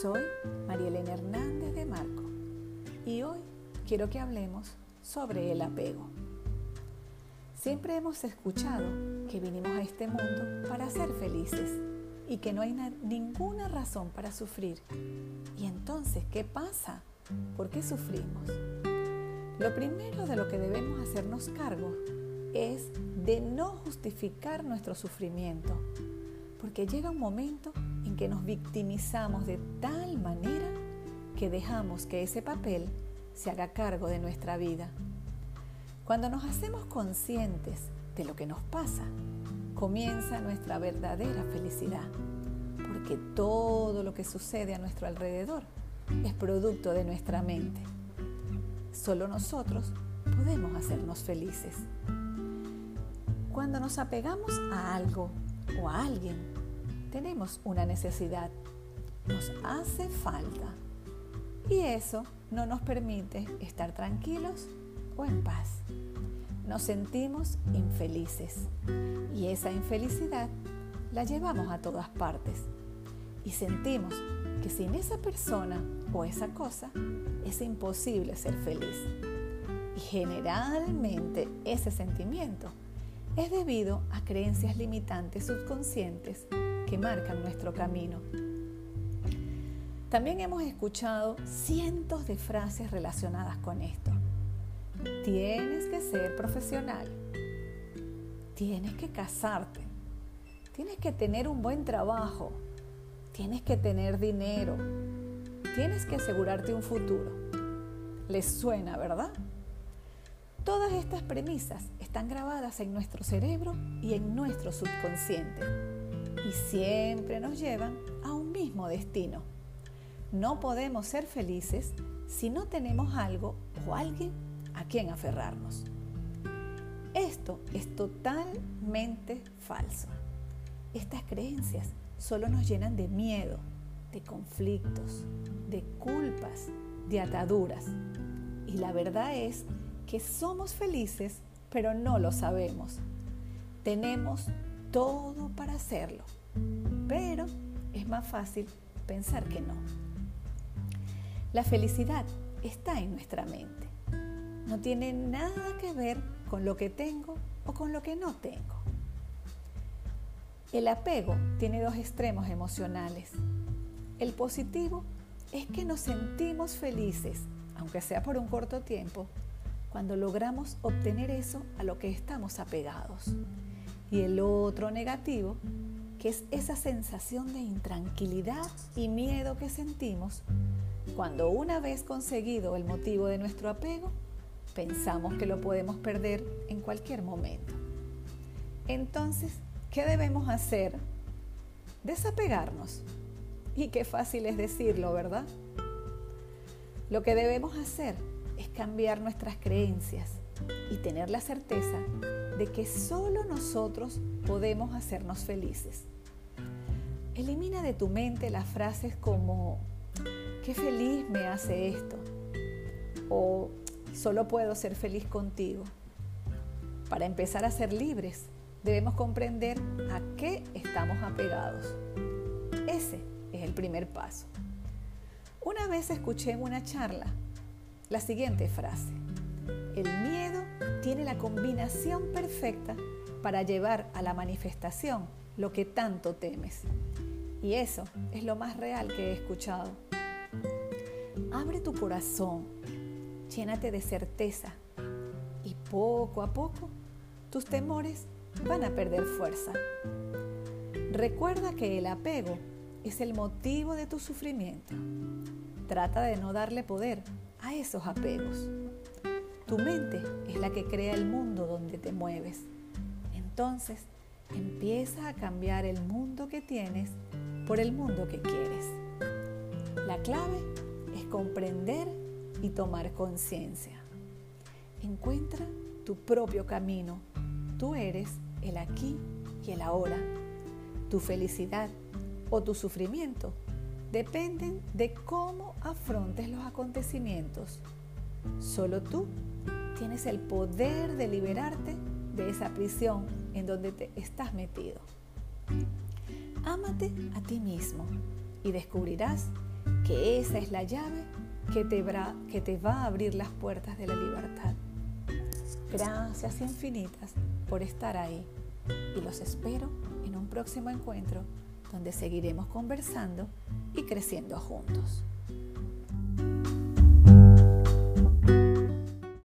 Soy María Elena Hernández de Marco y hoy quiero que hablemos sobre el apego. Siempre hemos escuchado que vinimos a este mundo para ser felices y que no hay ninguna razón para sufrir. ¿Y entonces qué pasa? ¿Por qué sufrimos? Lo primero de lo que debemos hacernos cargo es de no justificar nuestro sufrimiento, porque llega un momento que nos victimizamos de tal manera que dejamos que ese papel se haga cargo de nuestra vida. Cuando nos hacemos conscientes de lo que nos pasa, comienza nuestra verdadera felicidad, porque todo lo que sucede a nuestro alrededor es producto de nuestra mente. Solo nosotros podemos hacernos felices. Cuando nos apegamos a algo o a alguien, tenemos una necesidad, nos hace falta y eso no nos permite estar tranquilos o en paz. Nos sentimos infelices y esa infelicidad la llevamos a todas partes y sentimos que sin esa persona o esa cosa es imposible ser feliz. Y generalmente ese sentimiento es debido a creencias limitantes subconscientes que marcan nuestro camino también hemos escuchado cientos de frases relacionadas con esto. Tienes que ser profesional. Tienes que casarte. Tienes que tener un buen trabajo. Tienes que tener dinero. Tienes que asegurarte un futuro. ¿Les suena, verdad? Todas estas premisas están grabadas en nuestro cerebro y en nuestro subconsciente y siempre nos llevan a un mismo destino no podemos ser felices si no tenemos algo o alguien a quien aferrarnos. Esto es totalmente falso. Estas creencias solo nos llenan de miedo, de conflictos, de culpas, de ataduras. Y la verdad es que somos felices, pero no lo sabemos. Tenemos todo para hacerlo, pero es más fácil pensar que no. La felicidad está en nuestra mente. No tiene nada que ver con lo que tengo o con lo que no tengo. El apego tiene dos extremos emocionales. El positivo es que nos sentimos felices, aunque sea por un corto tiempo, cuando logramos obtener eso a lo que estamos apegados. Y el otro negativo, que es esa sensación de intranquilidad y miedo que sentimos cuando una vez conseguido el motivo de nuestro apego, pensamos que lo podemos perder en cualquier momento. Entonces, ¿qué debemos hacer? Desapegarnos. Y qué fácil es decirlo, ¿verdad? Lo que debemos hacer es cambiar nuestras creencias y tener la certeza de que solo nosotros podemos hacernos felices. Elimina de tu mente las frases como qué feliz me hace esto. O solo puedo ser feliz contigo. Para empezar a ser libres, debemos comprender a qué estamos apegados. Ese es el primer paso. Una vez escuché en una charla la siguiente frase. El miedo tiene la combinación perfecta para llevar a la manifestación lo que tanto temes. Y eso es lo más real que he escuchado. Abre tu corazón, llénate de certeza y poco a poco tus temores van a perder fuerza. Recuerda que el apego es el motivo de tu sufrimiento. Trata de no darle poder a esos apegos. Tu mente es la que crea el mundo donde te mueves. Entonces, empieza a cambiar el mundo que tienes por el mundo que quieres. La clave es comprender y tomar conciencia. Encuentra tu propio camino. Tú eres el aquí y el ahora. Tu felicidad o tu sufrimiento dependen de cómo afrontes los acontecimientos. Solo tú tienes el poder de liberarte de esa prisión en donde te estás metido. Ámate a ti mismo y descubrirás que esa es la llave que te, que te va a abrir las puertas de la libertad. Gracias infinitas por estar ahí y los espero en un próximo encuentro donde seguiremos conversando y creciendo juntos.